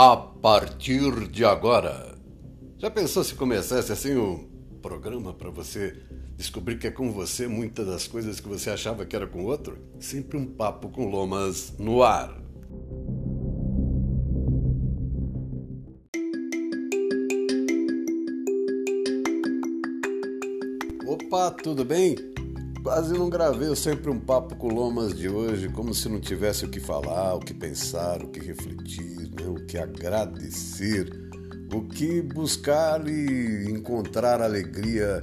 a partir de agora. Já pensou se começasse assim um programa para você descobrir que é com você muitas das coisas que você achava que era com outro? Sempre um papo com lomas no ar. Opa, tudo bem? Quase não gravei sempre um papo com Lomas de hoje, como se não tivesse o que falar, o que pensar, o que refletir, né? o que agradecer, o que buscar e encontrar alegria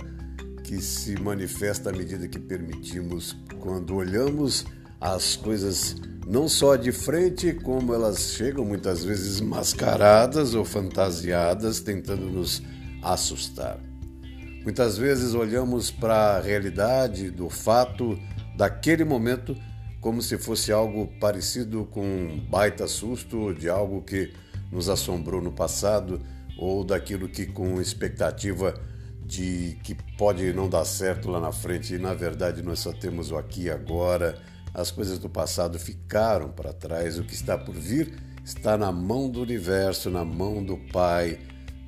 que se manifesta à medida que permitimos quando olhamos as coisas não só de frente, como elas chegam muitas vezes mascaradas ou fantasiadas, tentando nos assustar. Muitas vezes olhamos para a realidade do fato daquele momento como se fosse algo parecido com um baita susto de algo que nos assombrou no passado ou daquilo que com expectativa de que pode não dar certo lá na frente. E na verdade nós só temos o aqui e agora. As coisas do passado ficaram para trás, o que está por vir está na mão do universo, na mão do Pai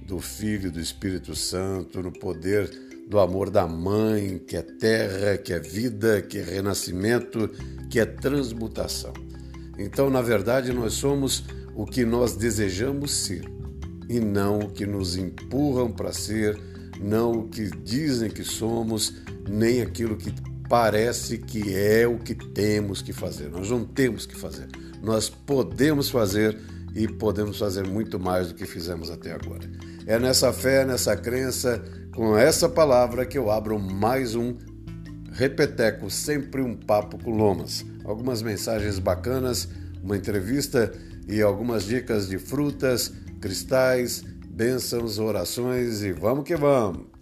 do Filho do Espírito Santo, no poder do amor da mãe, que é terra, que é vida, que é renascimento, que é transmutação. Então, na verdade, nós somos o que nós desejamos ser e não o que nos empurram para ser, não o que dizem que somos, nem aquilo que parece que é o que temos que fazer. Nós não temos que fazer. Nós podemos fazer e podemos fazer muito mais do que fizemos até agora. É nessa fé, nessa crença, com essa palavra que eu abro mais um Repeteco, sempre um papo com lomas. Algumas mensagens bacanas, uma entrevista e algumas dicas de frutas, cristais, bênçãos, orações e vamos que vamos!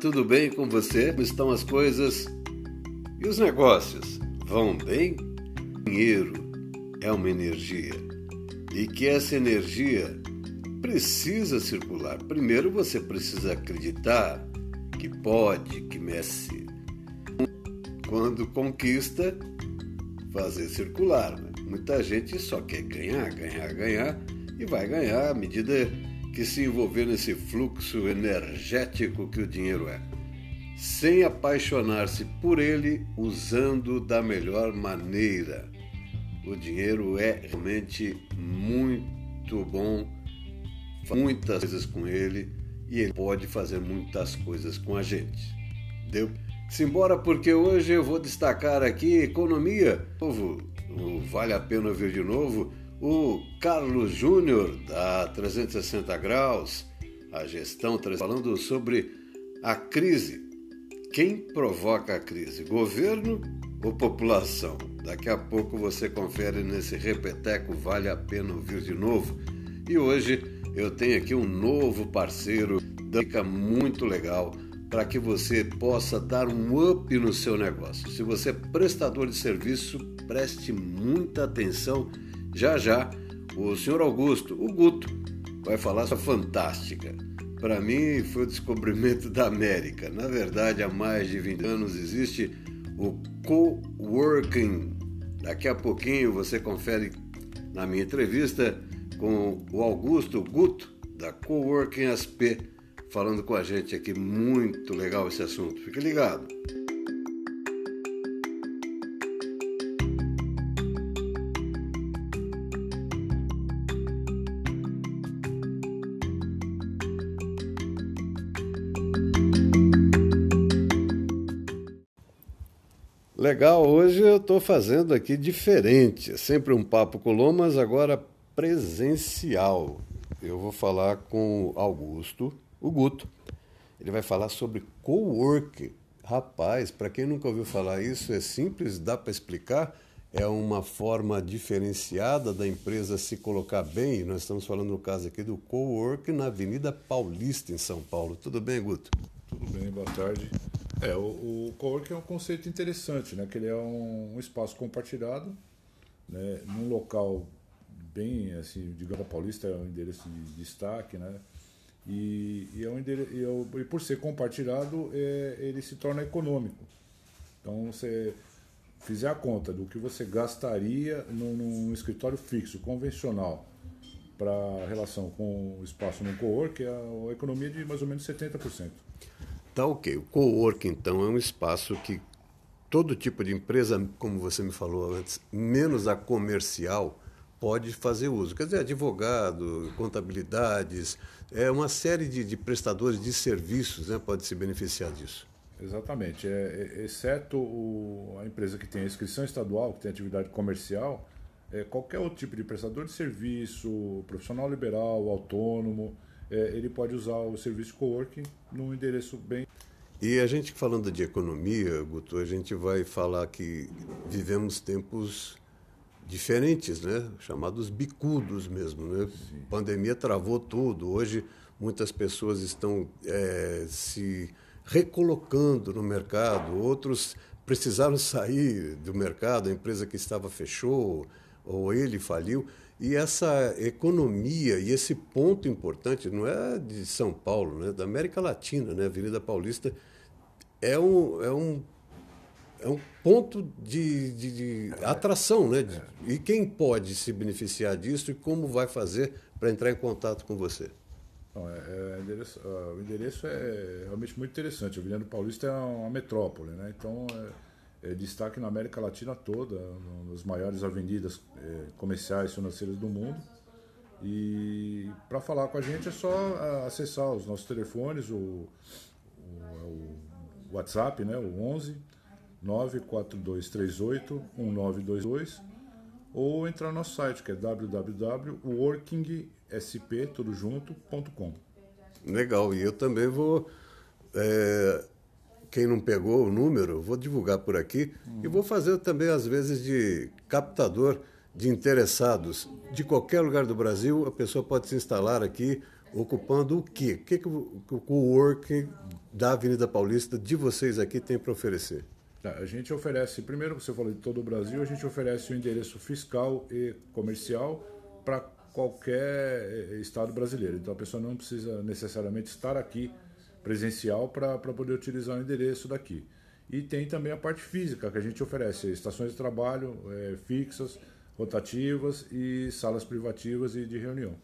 Tudo bem com você? Como estão as coisas? E os negócios? Vão bem? Dinheiro é uma energia e que essa energia precisa circular. Primeiro você precisa acreditar que pode, que mexe. Quando conquista, fazer circular. Né? Muita gente só quer ganhar, ganhar, ganhar e vai ganhar à medida que se envolver nesse fluxo energético que o dinheiro é, sem apaixonar-se por ele, usando da melhor maneira. O dinheiro é realmente muito bom, muitas coisas com ele e ele pode fazer muitas coisas com a gente. Deu? Simbora porque hoje eu vou destacar aqui economia. Vale a pena ver de novo o Carlos Júnior, da 360 Graus, a gestão, falando sobre a crise. Quem provoca a crise? Governo ou população? Daqui a pouco você confere nesse repeteco, vale a pena ouvir de novo. E hoje eu tenho aqui um novo parceiro, dica muito legal para que você possa dar um up no seu negócio. Se você é prestador de serviço, preste muita atenção já já, o senhor Augusto, o Guto, vai falar essa fantástica. Para mim, foi o descobrimento da América. Na verdade, há mais de 20 anos existe o coworking. Daqui a pouquinho você confere na minha entrevista com o Augusto Guto, da Coworking SP, falando com a gente aqui. Muito legal esse assunto. Fique ligado. Legal, hoje eu estou fazendo aqui diferente. É sempre um papo com Lomas, agora presencial. Eu vou falar com Augusto, o Guto. Ele vai falar sobre co-work. Rapaz, para quem nunca ouviu falar isso, é simples, dá para explicar. É uma forma diferenciada da empresa se colocar bem. Nós estamos falando no caso aqui do co-work na Avenida Paulista, em São Paulo. Tudo bem, Guto? Tudo bem, boa tarde. É, o, o coworking é um conceito interessante, né? Que ele é um, um espaço compartilhado, né? Num local bem, assim, digamos, Paulista é um endereço de destaque, né? E, e, é um e, e por ser compartilhado, é, ele se torna econômico. Então, você fizer a conta do que você gastaria num, num escritório fixo, convencional, para relação com o espaço no co-work, é a economia de mais ou menos 70%. Tá ok. O co-work, então, é um espaço que todo tipo de empresa, como você me falou antes, menos a comercial, pode fazer uso. Quer dizer, advogado, contabilidades, é uma série de, de prestadores de serviços né, pode se beneficiar disso. Exatamente. É, é, exceto o, a empresa que tem a inscrição estadual, que tem atividade comercial, é, qualquer outro tipo de prestador de serviço, profissional liberal, autônomo, é, ele pode usar o serviço coworking num endereço bem. E a gente falando de economia, Guto, a gente vai falar que vivemos tempos diferentes, né? Chamados bicudos mesmo, né? Sim. A pandemia travou tudo. Hoje muitas pessoas estão é, se recolocando no mercado, outros precisaram sair do mercado, a empresa que estava fechou ou ele faliu. E essa economia e esse ponto importante não é de São Paulo, né, da América Latina, né, Avenida Paulista é um, é um, é um ponto de, de, de atração. Né? E quem pode se beneficiar disso e como vai fazer para entrar em contato com você? Não, é, é uh, o endereço é realmente muito interessante. A Avenida Paulista é uma metrópole, né? então é, é destaque na América Latina toda, nas maiores avenidas é, comerciais financeiras do mundo. E para falar com a gente é só acessar os nossos telefones, o, o, o WhatsApp, né? o 11 94238 1922 ou entrar no nosso site que é www.workingsp.com. Legal, e eu também vou. É, quem não pegou o número, vou divulgar por aqui e vou fazer também, às vezes, de captador de interessados. De qualquer lugar do Brasil, a pessoa pode se instalar aqui ocupando o quê? O que, que o, o working da Avenida Paulista de vocês aqui tem para oferecer? Tá, a gente oferece, primeiro você falou de todo o Brasil, a gente oferece o um endereço fiscal e comercial para qualquer eh, estado brasileiro. Então a pessoa não precisa necessariamente estar aqui presencial para poder utilizar o endereço daqui. E tem também a parte física, que a gente oferece estações de trabalho é, fixas, rotativas e salas privativas e de reunião.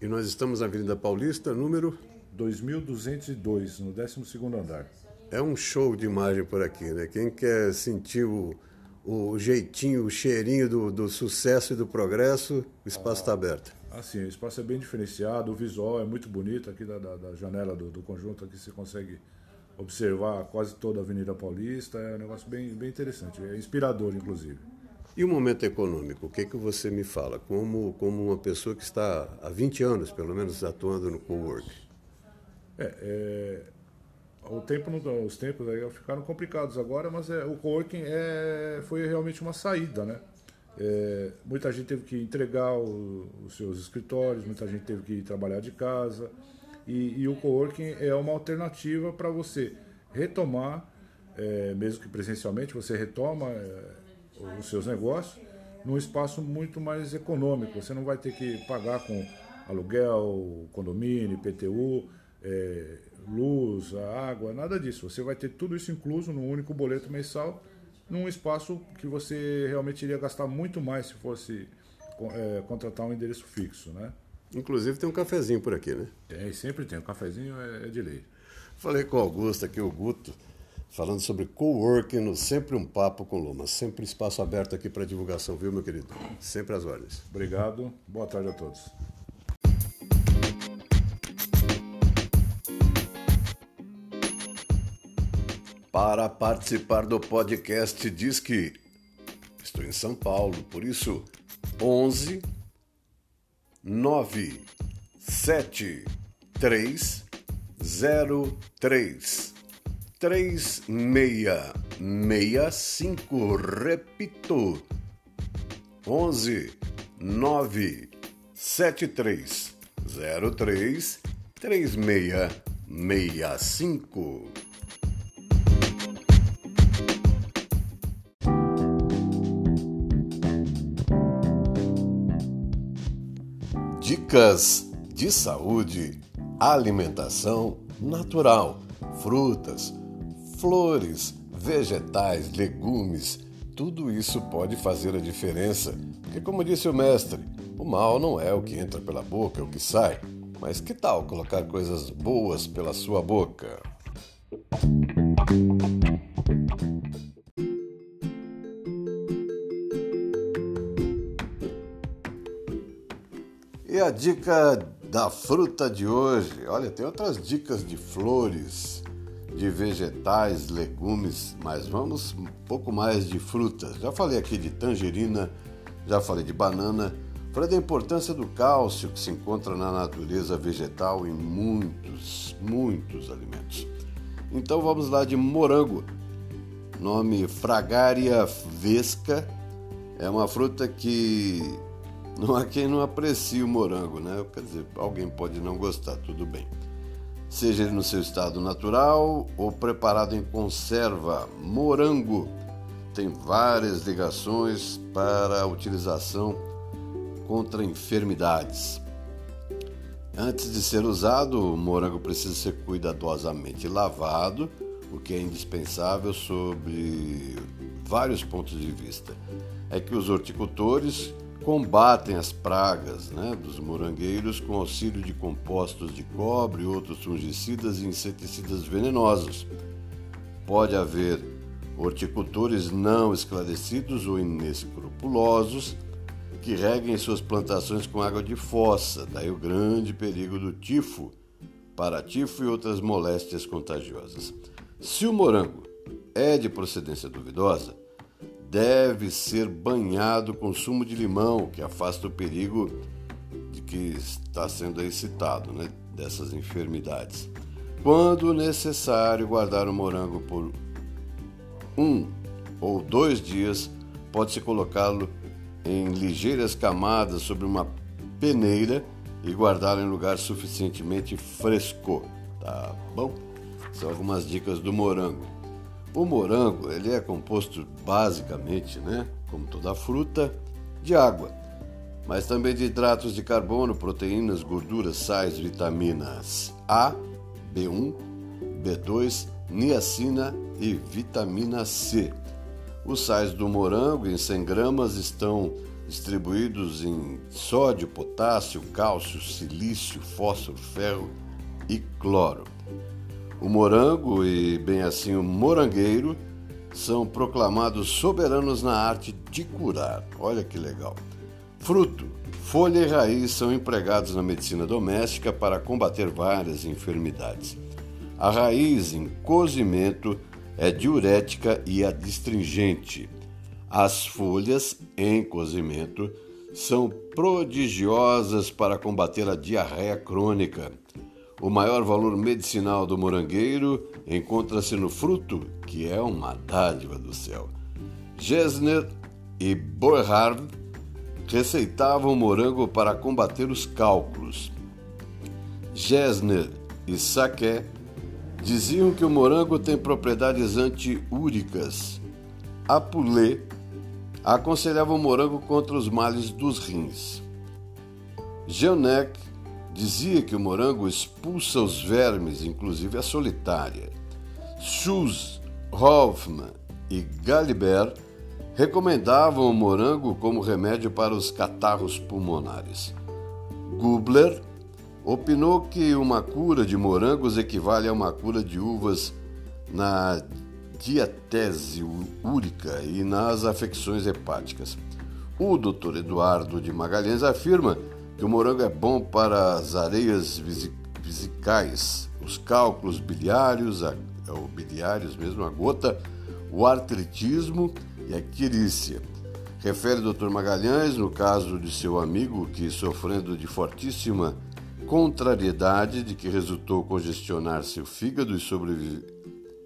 E nós estamos na Avenida Paulista, número? 2202, no 12 andar. É um show de imagem por aqui, né? Quem quer sentir o, o jeitinho, o cheirinho do, do sucesso e do progresso, o espaço está ah, aberto. Assim, o espaço é bem diferenciado, o visual é muito bonito aqui da, da, da janela do, do, conjunto, aqui você consegue observar quase toda a Avenida Paulista, é um negócio bem, bem interessante, é inspirador, inclusive. E o momento econômico, o que, que você me fala, como, como uma pessoa que está há 20 anos, pelo menos, atuando no co-work? É, é, o tempo os tempos aí ficaram complicados agora, mas é, o coworking é, foi realmente uma saída, né? É, muita gente teve que entregar o, os seus escritórios, muita gente teve que trabalhar de casa e, e o coworking é uma alternativa para você retomar, é, mesmo que presencialmente, você retoma é, os seus negócios num espaço muito mais econômico. Você não vai ter que pagar com aluguel, condomínio, IPTU, luz, água, nada disso. Você vai ter tudo isso incluso num único boleto mensal, num espaço que você realmente iria gastar muito mais se fosse é, contratar um endereço fixo, né? Inclusive tem um cafezinho por aqui, né? Tem, sempre tem. O cafezinho é, é de lei. Falei com o Augusto aqui, o Guto, falando sobre coworking no Sempre um Papo com Luma. Sempre espaço aberto aqui para divulgação, viu, meu querido? Sempre às ordens. Obrigado. Boa tarde a todos. Para participar do podcast diz que estou em São Paulo, por isso 11 9 7 3 0 3 3 6 5 repito 11 9 7 3 0 3 3 6 6 5 Dicas de saúde alimentação natural, frutas, flores, vegetais, legumes, tudo isso pode fazer a diferença. Porque, como disse o mestre, o mal não é o que entra pela boca, é o que sai. Mas que tal colocar coisas boas pela sua boca? A dica da fruta de hoje? Olha, tem outras dicas de flores, de vegetais, legumes, mas vamos um pouco mais de frutas. Já falei aqui de tangerina, já falei de banana, falei da importância do cálcio que se encontra na natureza vegetal em muitos, muitos alimentos. Então vamos lá de morango. Nome Fragaria vesca. É uma fruta que não há quem não aprecie o morango, né? Quer dizer, alguém pode não gostar, tudo bem. Seja ele no seu estado natural ou preparado em conserva, morango tem várias ligações para a utilização contra enfermidades. Antes de ser usado, o morango precisa ser cuidadosamente lavado, o que é indispensável sobre vários pontos de vista. É que os horticultores combatem as pragas né, dos morangueiros com auxílio de compostos de cobre outros fungicidas e inseticidas venenosos. Pode haver horticultores não esclarecidos ou inescrupulosos que reguem suas plantações com água de fossa, daí o grande perigo do tifo, paratifo e outras moléstias contagiosas. Se o morango é de procedência duvidosa, deve ser banhado com sumo de limão, que afasta o perigo de que está sendo aí citado, né, dessas enfermidades. Quando necessário, guardar o morango por um ou dois dias, pode-se colocá-lo em ligeiras camadas sobre uma peneira e guardá-lo em lugar suficientemente fresco, tá bom? São algumas dicas do morango. O morango ele é composto basicamente, né, como toda fruta, de água, mas também de hidratos de carbono, proteínas, gorduras, sais, vitaminas A, B1, B2, niacina e vitamina C. Os sais do morango em 100 gramas estão distribuídos em sódio, potássio, cálcio, silício, fósforo, ferro e cloro. O morango e, bem assim, o morangueiro são proclamados soberanos na arte de curar. Olha que legal. Fruto, folha e raiz são empregados na medicina doméstica para combater várias enfermidades. A raiz em cozimento é diurética e adstringente. As folhas em cozimento são prodigiosas para combater a diarreia crônica. O maior valor medicinal do morangueiro encontra-se no fruto, que é uma dádiva do céu. Gesner e Boerhard receitavam morango para combater os cálculos. Gesner e Saquet diziam que o morango tem propriedades antiúricas. Apulé aconselhava o morango contra os males dos rins. Geonec dizia que o morango expulsa os vermes, inclusive a solitária. Schulz, Hoffman e Galibert recomendavam o morango como remédio para os catarros pulmonares. Gubler opinou que uma cura de morangos equivale a uma cura de uvas na diatese úrica e nas afecções hepáticas. O Dr. Eduardo de Magalhães afirma que o morango é bom para as areias vesicais, os cálculos biliários, a, ou biliários mesmo, a gota, o artritismo e a quirícia. Refere o Dr. Magalhães no caso de seu amigo que, sofrendo de fortíssima contrariedade de que resultou congestionar seu fígado e sobrevir,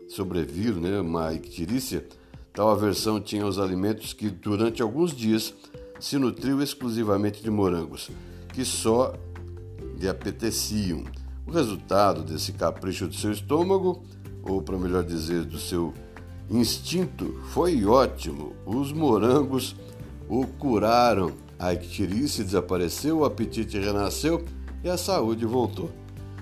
sobrevir né, uma ictirícia, tal aversão tinha os alimentos que durante alguns dias se nutriu exclusivamente de morangos que só lhe apeteciam. O resultado desse capricho do seu estômago, ou para melhor dizer, do seu instinto, foi ótimo. Os morangos o curaram, a ictirice desapareceu, o apetite renasceu e a saúde voltou.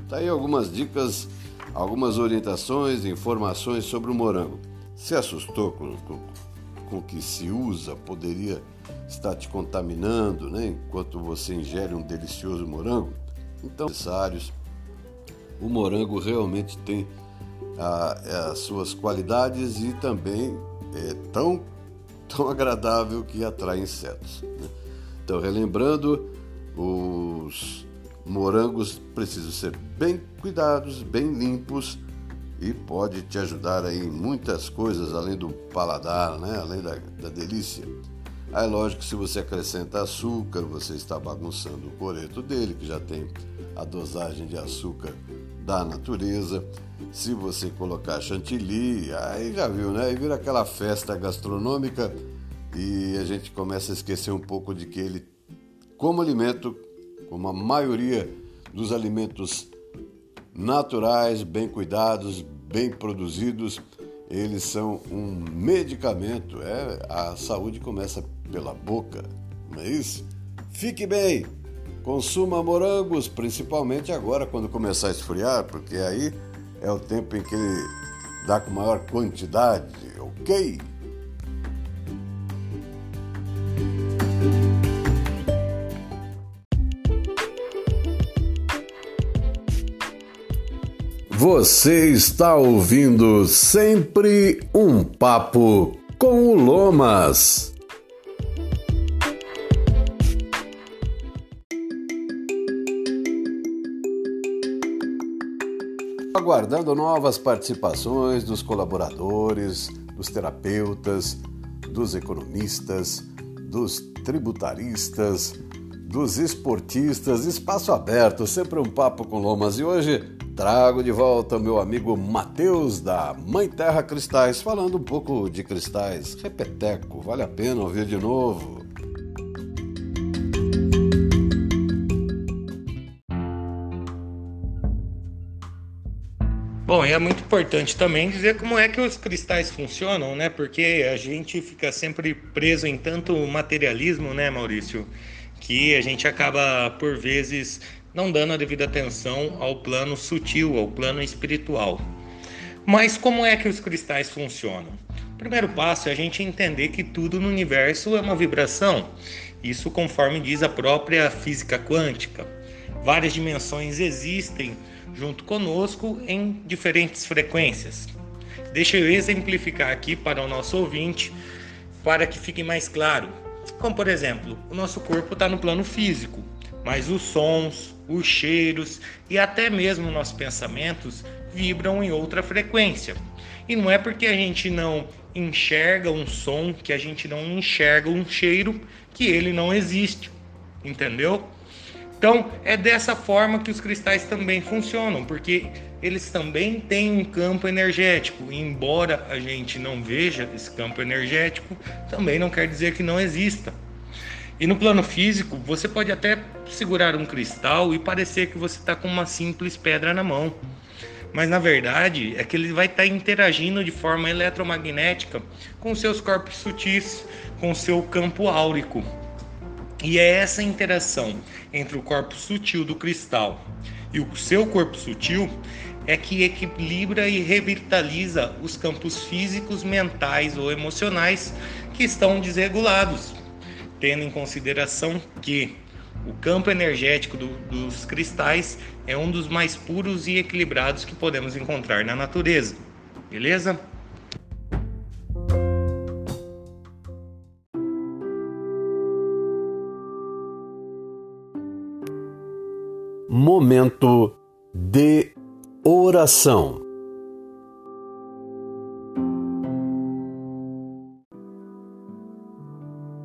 Tá aí algumas dicas, algumas orientações, informações sobre o morango. Se assustou com, com, com que se usa? Poderia estar te contaminando, né? Enquanto você ingere um delicioso morango? Então, necessários. O morango realmente tem a, as suas qualidades e também é tão, tão agradável que atrai insetos. Né? Então, relembrando, os morangos precisam ser bem cuidados, bem limpos e pode te ajudar aí em muitas coisas além do paladar, né? além da, da delícia. Aí, lógico que se você acrescenta açúcar, você está bagunçando o coreto dele, que já tem a dosagem de açúcar da natureza. Se você colocar chantilly, aí já viu, né? Aí vira aquela festa gastronômica e a gente começa a esquecer um pouco de que ele, como alimento, como a maioria dos alimentos naturais, bem cuidados, bem produzidos, eles são um medicamento. É, a saúde começa pela boca, não é isso? Fique bem! Consuma morangos, principalmente agora quando começar a esfriar, porque aí é o tempo em que ele dá com maior quantidade, ok? Você está ouvindo sempre um papo com o Lomas. aguardando novas participações dos colaboradores, dos terapeutas, dos economistas, dos tributaristas, dos esportistas, espaço aberto, sempre um papo com lomas. E hoje trago de volta meu amigo Matheus da Mãe Terra Cristais, falando um pouco de cristais. Repeteco, vale a pena ouvir de novo. Bom, e é muito importante também dizer como é que os cristais funcionam, né? Porque a gente fica sempre preso em tanto materialismo, né, Maurício? Que a gente acaba, por vezes, não dando a devida atenção ao plano sutil, ao plano espiritual. Mas como é que os cristais funcionam? O primeiro passo é a gente entender que tudo no universo é uma vibração. Isso conforme diz a própria física quântica. Várias dimensões existem junto conosco em diferentes frequências. Deixa eu exemplificar aqui para o nosso ouvinte, para que fique mais claro. Como por exemplo, o nosso corpo está no plano físico, mas os sons, os cheiros e até mesmo nossos pensamentos vibram em outra frequência. E não é porque a gente não enxerga um som, que a gente não enxerga um cheiro, que ele não existe. Entendeu? Então, é dessa forma que os cristais também funcionam, porque eles também têm um campo energético. E embora a gente não veja esse campo energético, também não quer dizer que não exista. E no plano físico, você pode até segurar um cristal e parecer que você está com uma simples pedra na mão. Mas na verdade é que ele vai estar tá interagindo de forma eletromagnética com seus corpos sutis, com seu campo áurico. E é essa interação entre o corpo sutil do cristal e o seu corpo sutil é que equilibra e revitaliza os campos físicos, mentais ou emocionais que estão desregulados, tendo em consideração que o campo energético do, dos cristais é um dos mais puros e equilibrados que podemos encontrar na natureza. Beleza? momento de oração.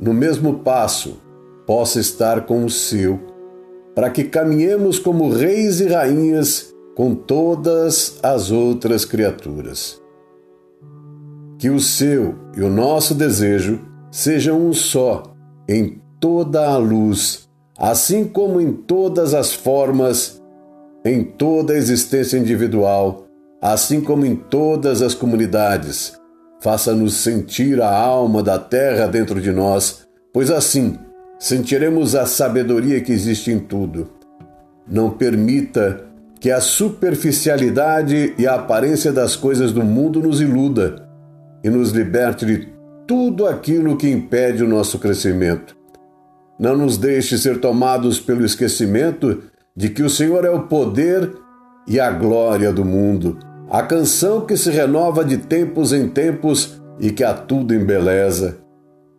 no mesmo passo, possa estar com o seu, para que caminhemos como reis e rainhas com todas as outras criaturas. Que o seu e o nosso desejo sejam um só em toda a luz, assim como em todas as formas, em toda a existência individual, assim como em todas as comunidades. Faça-nos sentir a alma da terra dentro de nós, pois assim sentiremos a sabedoria que existe em tudo. Não permita que a superficialidade e a aparência das coisas do mundo nos iluda e nos liberte de tudo aquilo que impede o nosso crescimento. Não nos deixe ser tomados pelo esquecimento de que o Senhor é o poder e a glória do mundo, a canção que se renova de tempos em tempos e que a tudo embeleza.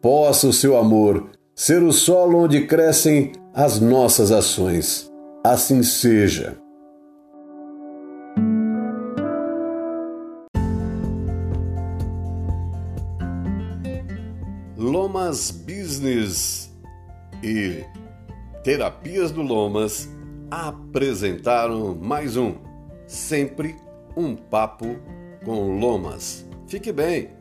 Possa o seu amor ser o solo onde crescem as nossas ações. Assim seja. Lomas Business e Terapias do Lomas apresentaram mais um Sempre um Papo com Lomas. Fique bem!